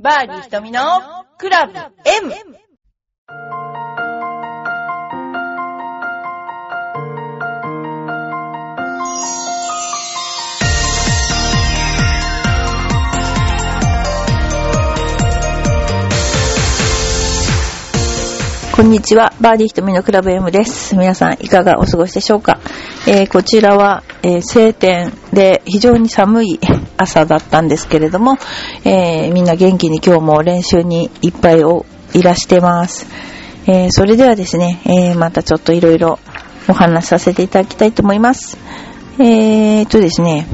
バーディー瞳のクラブ M! こんにちは。バーディー瞳のクラブ M です。皆さんいかがお過ごしでしょうか、えーこちらは、えー晴天で非常に寒い朝だったんですけれども、えーみんな元気に今日も練習にいっぱいをいらしてます。えーそれではですね、えまたちょっといろいろお話しさせていただきたいと思います。えーっとですね、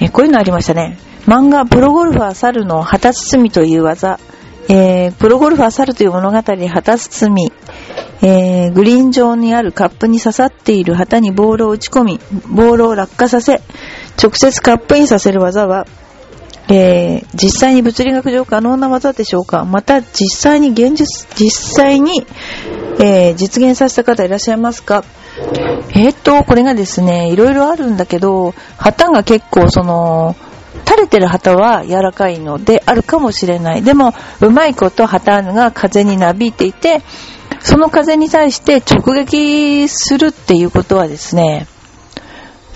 えこういうのありましたね。漫画、プロゴルファー猿の旗包みという技。えープロゴルファー猿という物語で旗包み、えーグリーン上にあるカップに刺さっている旗にボールを打ち込み、ボールを落下させ、直接カップインさせる技は、えー実際に物理学上可能な技でしょうかまた、実際に現実、実際に、えー実現させた方いらっしゃいますかえーっと、これがですね、いろいろあるんだけど、旗が結構その、垂れてる旗は柔らかいのであるかもしれない。でも、うまいこと旗が風になびいていて、その風に対して直撃するっていうことはですね、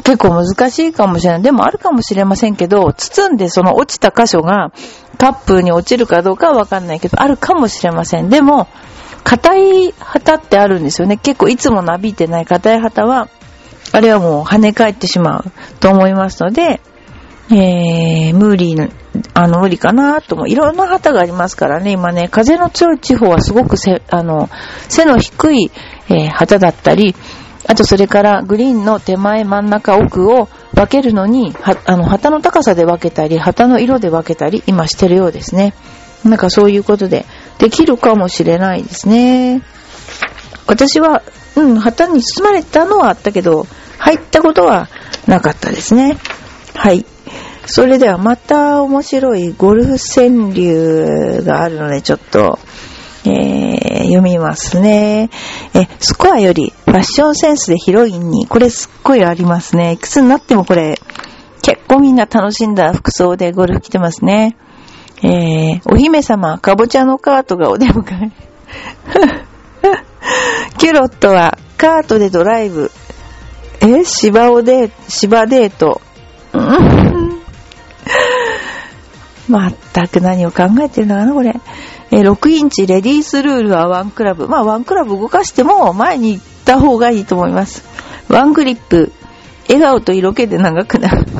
結構難しいかもしれない。でもあるかもしれませんけど、包んでその落ちた箇所がカップに落ちるかどうかはわかんないけど、あるかもしれません。でも、硬い旗ってあるんですよね。結構いつもなびいてない硬い旗は、あれはもう跳ね返ってしまうと思いますので、えー、無理な、あの、無理かなとも、いろんな旗がありますからね、今ね、風の強い地方はすごくせ、あの、背の低い、えー旗だったり、あとそれからグリーンの手前真ん中奥を分けるのに、あの、旗の高さで分けたり、旗の色で分けたり、今してるようですね。なんかそういうことで、できるかもしれないですね。私は、うん、旗に包まれたのはあったけど、入ったことはなかったですね。はい。それではまた面白いゴルフ川柳があるので、ちょっと、えー読みますね。え、スコアよりファッションセンスでヒロインに、これすっごいありますね。いくつになってもこれ、結構みんな楽しんだ服装でゴルフ来てますね。えー、お姫様、かぼちゃのカートがお出迎え。キュロットはカートでドライブ。え芝をデ、芝デート。うんまったく何を考えてるのかな、これ。えー6インチレディースルールはワンクラブ。まあ、ワンクラブ動かしても前に行った方がいいと思います。ワングリップ。笑顔と色気で長くなる。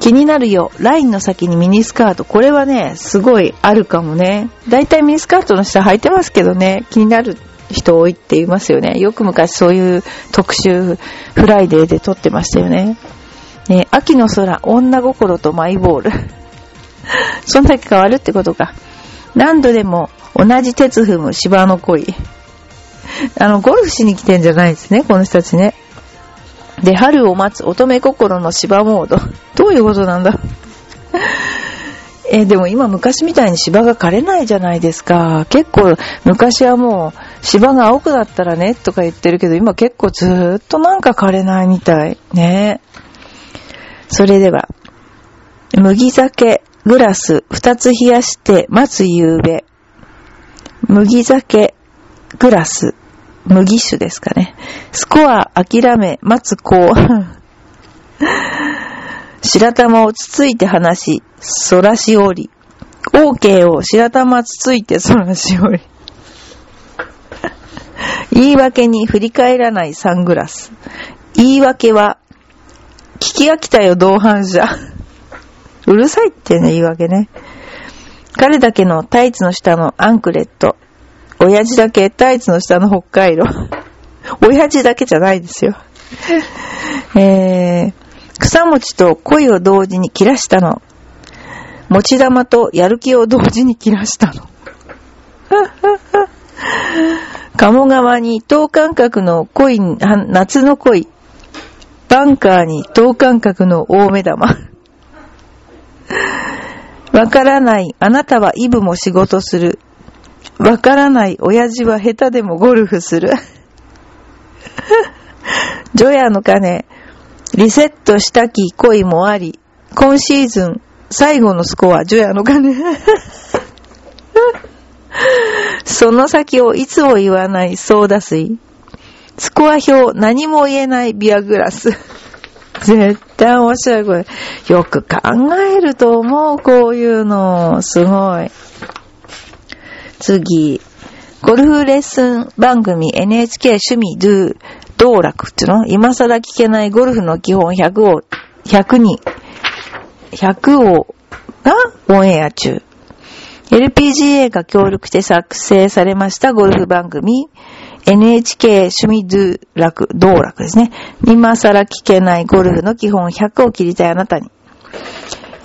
気になるよ。ラインの先にミニスカート。これはね、すごいあるかもね。だいたいミニスカートの下履いてますけどね、気になる人多いって言いますよね。よく昔そういう特集フライデーで撮ってましたよね。ね秋の空、女心とマイボール。そんだけ変わるってことか。何度でも同じ轍踏む芝の恋。あの、ゴルフしに来てんじゃないですね、この人たちね。で、春を待つ乙女心の芝モード。どういうことなんだ？え、でも今昔みたいに芝が枯れないじゃないですか。結構昔はもう芝が青くなったらねとか言ってるけど今結構ずーっとなんか枯れないみたい。ねそれでは、麦酒グラス2つ冷やして待つ夕べ。麦酒グラス麦酒ですかね。スコア諦め待つ子。白玉をつついて話し、そらしおり。OK を白玉つついてそらしおり。言い訳に振り返らないサングラス。言い訳は、聞き飽きたよ、同伴者。うるさいってね、言い訳ね。彼だけのタイツの下のアンクレット。親父だけタイツの下の北海道。親父だけじゃないですよ。えー、草餅と恋を同時に切らしたの。持ち玉とやる気を同時に切らしたの。鴨川に等間隔の恋、夏の恋。バンカーに等間隔の大目玉。わからない。あなたはイブも仕事する。わからない。親父は下手でもゴルフする。ジョヤの鐘。リセットしたき恋もあり。今シーズン、最後のスコア、ジョヤの金。その先をいつも言わないソーダ水。スコア表、何も言えないビアグラス。絶対面白い、これ。よく考えると思う、こういうの。すごい。次。ゴルフレッスン番組 NHK 趣味ドゥ道楽っていうの？今更聞けないゴルフの基本100を、100に、100をがオンエア中。LPGA が協力して作成されましたゴルフ番組 NHK 趣味ド楽、道楽ですね。今更聞けないゴルフの基本100を切りたいあなたに。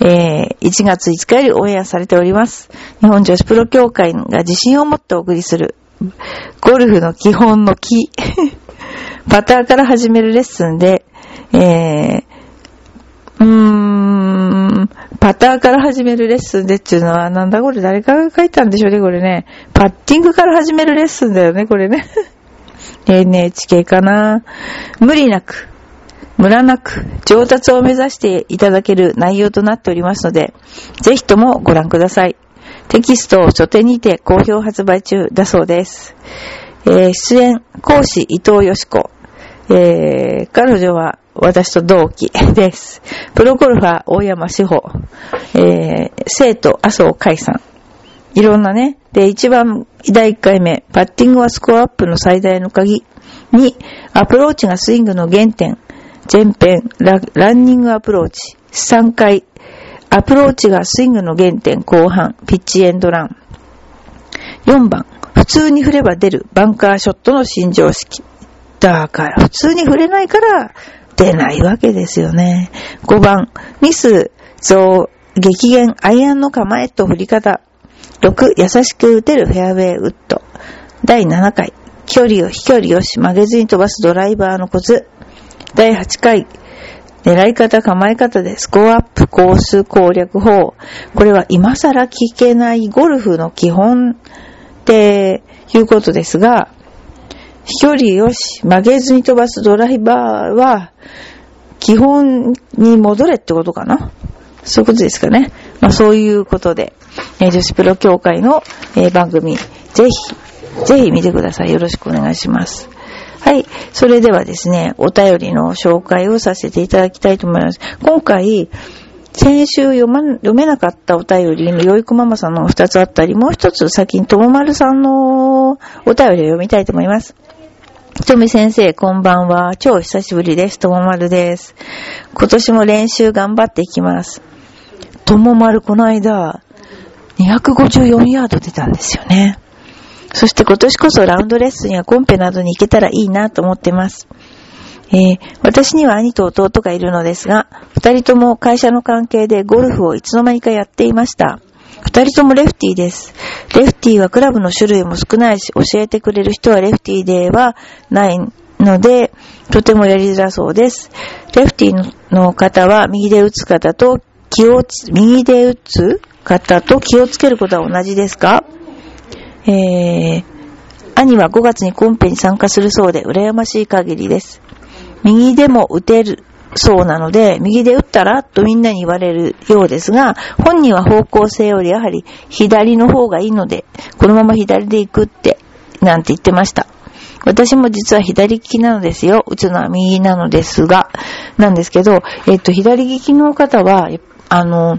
えー、1月5日よりオンエアされております。日本女子プロ協会が自信を持ってお送りする、ゴルフの基本の木。パターから始めるレッスンで、えー、うー、パターから始めるレッスンでっていうのは、なんだこれ誰かが書いたんでしょうね、これね。パッティングから始めるレッスンだよね、これね。NHK かな。無理なく、ムラなく、上達を目指していただける内容となっておりますので、ぜひともご覧ください。テキストを書店にて好評発売中だそうです。えー、出演、講師伊藤よし子。えー、彼女は私と同期です。プロゴルファー大山志保。えー、生徒麻生海さん。いろんなね。で、一番、第1回目、パッティングはスコアアップの最大の鍵。2、アプローチがスイングの原点。前編ラ、ランニングアプローチ。3回、アプローチがスイングの原点後半。ピッチエンドラン。4番、普通に振れば出るバンカーショットの新常識。だから、普通に振れないから出ないわけですよね。5番、ミス、増、激減、アイアンの構えと振り方。6、優しく打てるフェアウェイウッド。第7回、距離を飛距離よし曲げずに飛ばすドライバーのコツ。第8回、狙い方、構え方でスコアアップ、コース攻略法。これは今更聞けないゴルフの基本っていうことですが、飛距離よし、曲げずに飛ばすドライバーは、基本に戻れってことかな？そういうことですかね。まあそういうことで、えー、女子プロ協会の、えー、番組、ぜひ、ぜひ見てください。よろしくお願いします。はい。それではですね、お便りの紹介をさせていただきたいと思います。今回、先週読ま、読めなかったお便りの、よいこママさんの二つあったり、もう一つ先にともまるさんのお便りを読みたいと思います。ひとみ先生、こんばんは。超久しぶりです。ともまるです。今年も練習頑張っていきます。ともまる、この間、254ヤード出たんですよね。そして今年こそラウンドレッスンやコンペなどに行けたらいいなと思ってます。えー、私には兄と弟がいるのですが、二人とも会社の関係でゴルフをいつの間にかやっていました。二人ともレフティーです。レフティーはクラブの種類も少ないし、教えてくれる人はレフティーではないので、とてもやりづらそうです。レフティーの方は右で打つ方と気をつ、右で打つ方と気をつけることは同じですか？えー、兄は5月にコンペに参加するそうで羨ましい限りです。右でも打てるそうなので、右で打ったらとみんなに言われるようですが、本人は方向性よりやはり左の方がいいので、このまま左で行くって、なんて言ってました。私も実は左利きなのですよ。打つのは右なのですが、なんですけど、えっと、左利きの方は、あの、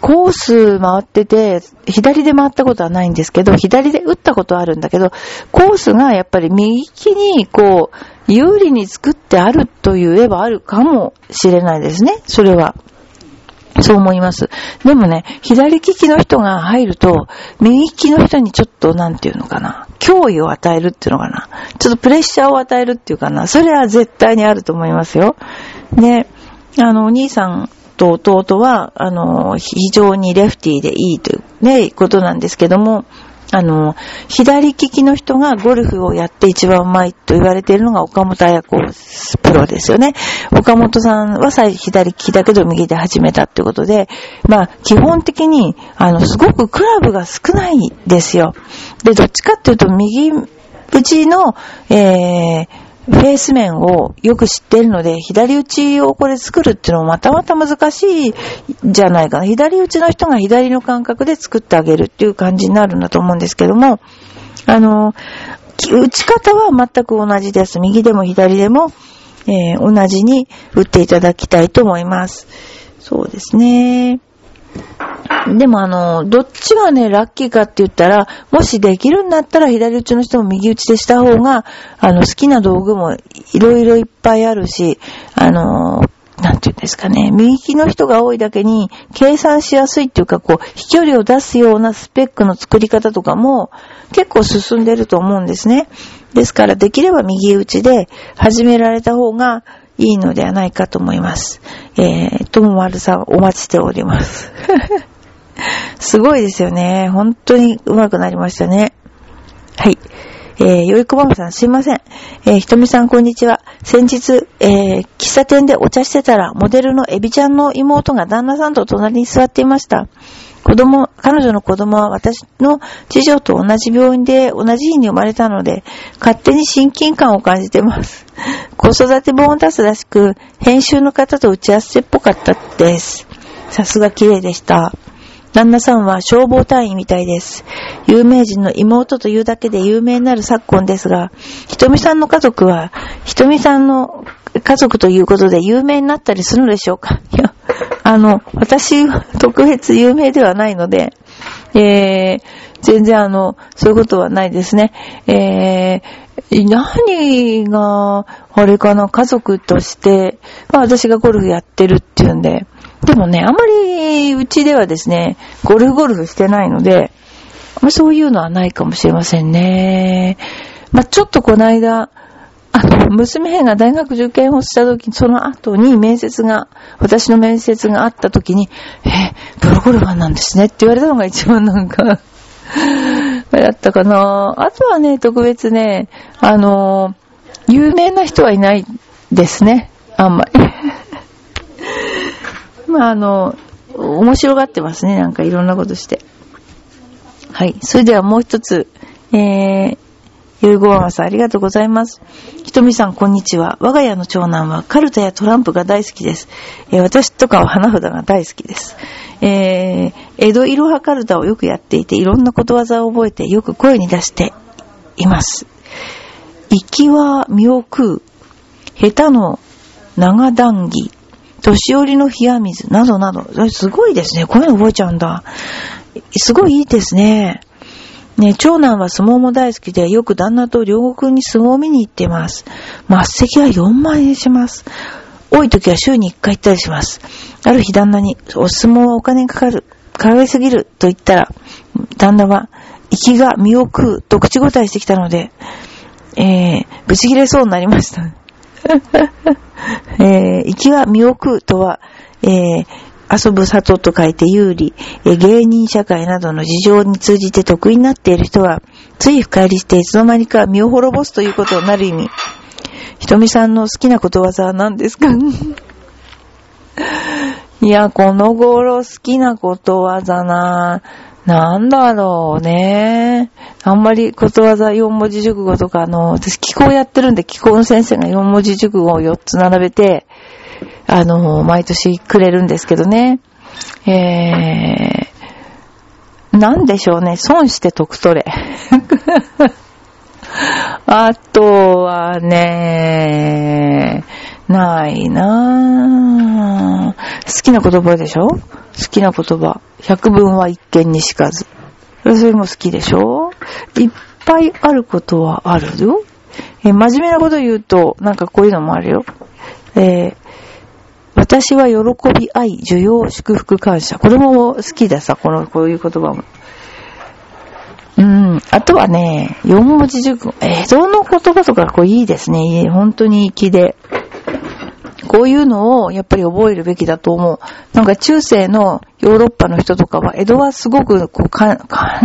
コース回ってて、左で回ったことはないんですけど、左で打ったことはあるんだけど、コースがやっぱり右利きに、こう、有利に作ってあると言えばあるかもしれないですね。それは。そう思います。でもね、左利きの人が入ると、右利きの人にちょっと、なんていうのかな、脅威を与えるっていうのかな。ちょっとプレッシャーを与えるっていうかな。それは絶対にあると思いますよ。で、あの、お兄さんと弟は、あの、非常にレフティーでいいというね、ことなんですけども、あの、左利きの人がゴルフをやって一番うまいと言われているのが岡本彩子プロですよね。岡本さんは左利きだけど右で始めたってことで、まあ、基本的に、あの、すごくクラブが少ないですよ。で、どっちかっていうと右うちの、えー、フェース面をよく知ってるので、左打ちをこれ作るっていうのもまたまた難しいじゃないかな。左打ちの人が左の感覚で作ってあげるっていう感じになるんだと思うんですけども、あの、打ち方は全く同じです。右でも左でも、えー、同じに打っていただきたいと思います。そうですね。でもあの、どっちがね、ラッキーかって言ったら、もしできるんだったら左打ちの人も右打ちでした方が、あの、好きな道具もいろいろいっぱいあるし、あの、なんて言うんですかね、右利きの人が多いだけに、計算しやすいっていうか、こう、飛距離を出すようなスペックの作り方とかも、結構進んでると思うんですね。ですから、できれば右打ちで始められた方が、いいのではないかと思います。えー、ともまるさんお待ちしております。すごいですよね。本当に上手くなりましたね。はい。えー、よいこばまさんすいません。えー、ひとみさんこんにちは。先日、えー、喫茶店でお茶してたら、モデルのエビちゃんの妹が旦那さんと隣に座っていました。子供、彼女の子供は私の次女と同じ病院で同じ日に生まれたので、勝手に親近感を感じてます。子育て本を出すらしく、編集の方と打ち合わせっぽかったです。さすが綺麗でした。旦那さんは消防隊員みたいです。有名人の妹というだけで有名になる昨今ですが、ひとみさんの家族は、ひとみさんの家族ということで有名になったりするのでしょうか？い、あの、私特別有名ではないので、えー、全然あの、そういうことはないですね。えー、何が、あれかな、家族として、まあ私がゴルフやってるっていうんで、でもね、あまりうちではですね、ゴルフゴルフしてないので、まあそういうのはないかもしれませんね。まあちょっとこの間、あの、娘が大学受験をした時、その後に面接が、私の面接があった時に、え、プロゴルファーなんですねって言われたのが一番なんか だったかな。あとはね、特別ね、あの、有名な人はいないですね。あんまり。まあ、あの、面白がってますね。なんかいろんなことして。はい。それではもう一つ、えー、ゆうごわまさん、ありがとうございます。ひとみさん、こんにちは。我が家の長男はカルタやトランプが大好きです。えー、私とかは花札が大好きです。えー、江戸いろはカルタをよくやっていて、いろんなことわざを覚えて、よく声に出しています。行きは身を食う。下手の長談義。年寄りの冷や水。などなど。すごいですね。こういうの覚えちゃうんだ。すごいいいですね。ね、長男は相撲も大好きで、よく旦那と両国に相撲を見に行っています。末席は4万円します。多い時は週に1回行ったりします。ある日旦那に、お相撲はお金かかる、かかりすぎると言ったら、旦那は、息が身を食うと口答えしてきたので、えー、ぶち切れそうになりました。えー、息が身を食うとは、えー、遊ぶ里と書いて有利、芸人社会などの事情に通じて得意になっている人は、つい深入りしていつの間にか身を滅ぼすということになる意味。ひとみさんの好きなことわざは何ですか？いや、この頃好きなことわざななんだろうね。あんまりことわざ4文字熟語とか、あの、私気候やってるんで気候の先生が4文字熟語を4つ並べて、あの、毎年くれるんですけどね。えー、なんでしょうね。損して得取れ。あとはね、ないなぁ。好きな言葉でしょ？好きな言葉。百聞は一見にしかず。それも好きでしょ？いっぱいあることはあるよ。え真面目なこと言うと、なんかこういうのもあるよ。えー、私は喜び愛、需要、祝福、感謝。これも好きださ、この、こういう言葉も。うん。あとはね、四文字熟語。江戸の言葉とかこういいですね。本当に粋で。こういうのをやっぱり覚えるべきだと思う。なんか中世のヨーロッパの人とかは、江戸はすごくこう管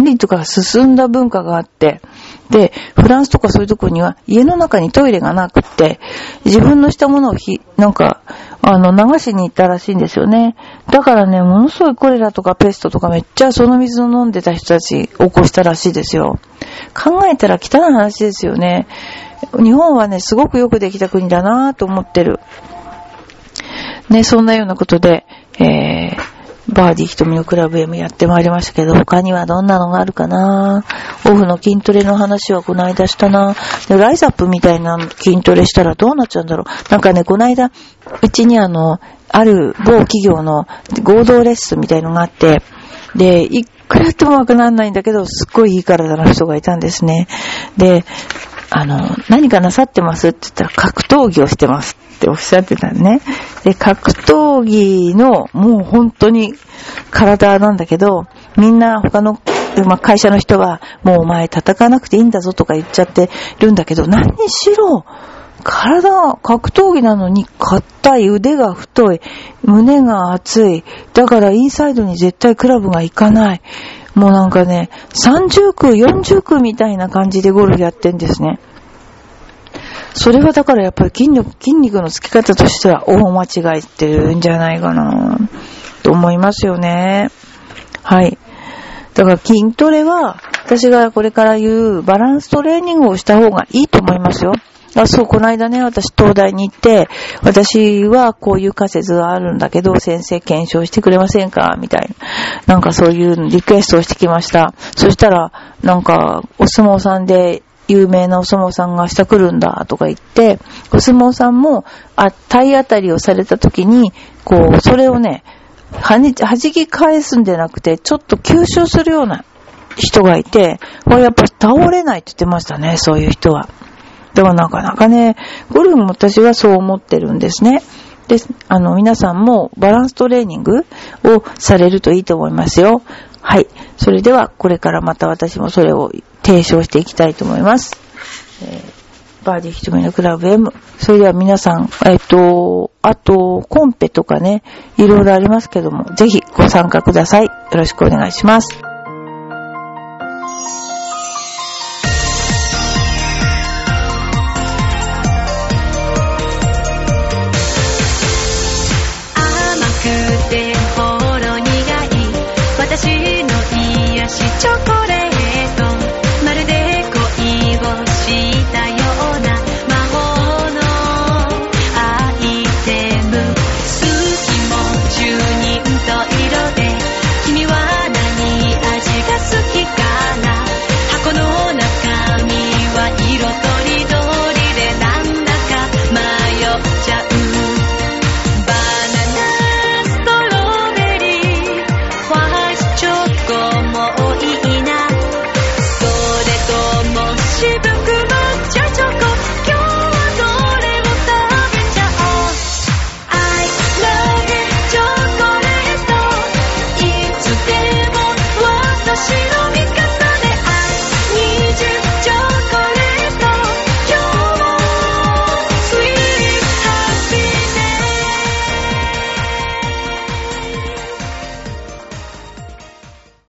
理とか進んだ文化があって、で、フランスとかそういうとこには家の中にトイレがなくって、自分のしたものをひ、なんか、あの、流しに行ったらしいんですよね。だからね、ものすごいコレラとかペストとかめっちゃその水を飲んでた人たち起こしたらしいですよ。考えたら汚い話ですよね。日本はね、すごくよくできた国だなぁと思ってる。ね、そんなようなことで、えー、バーディー瞳のクラブ M やってまいりましたけど、他にはどんなのがあるかな？オフの筋トレの話はこの間したな。でライザップみたいな筋トレしたらどうなっちゃうんだろう。なんかね、この間、うちにあの、ある某企業の合同レッスンみたいのがあって、で、いくらやってもわかんないんだけど、すっごいいい体の人がいたんですね。で、あの、何かなさってますって言ったら格闘技をしてます。っておっしゃってたね。で、格闘技のもう本当に体なんだけど、みんな他の、まあ、会社の人はもうお前戦わなくていいんだぞとか言っちゃってるんだけど、何しろ、体、格闘技なのに硬い、腕が太い、胸が熱い。だからインサイドに絶対クラブが行かない。もうなんかね、30区、40区みたいな感じでゴルフやってんですね。それはだからやっぱり筋力、筋肉のつき方としては大間違いってるんじゃないかな、と思いますよね。はい。だから筋トレは、私がこれから言うバランストレーニングをした方がいいと思いますよ。あ、そう、この間ね、私東大に行って、私はこういう仮説があるんだけど、先生検証してくれませんか？みたいな。なんかそういうリクエストをしてきました。そしたら、なんか、お相撲さんで有名なお相撲さんが明日来るんだとか言って、お相撲さんも、あ、体当たりをされた時に、こう、それをね、はじき返すんじゃなくて、ちょっと吸収するような人がいて、これやっぱ倒れないって言ってましたね、そういう人は。でもなかなかね、ゴルフも私はそう思ってるんですね。で、あの、皆さんもバランストレーニングをされるといいと思いますよ。はい。それでは、これからまた私もそれを提唱していきたいと思います。えー、バーディー瞳のクラブ M。それでは皆さん、えっ、ー、と、あと、コンペとかね、いろいろありますけども、ぜひご参加ください。よろしくお願いします。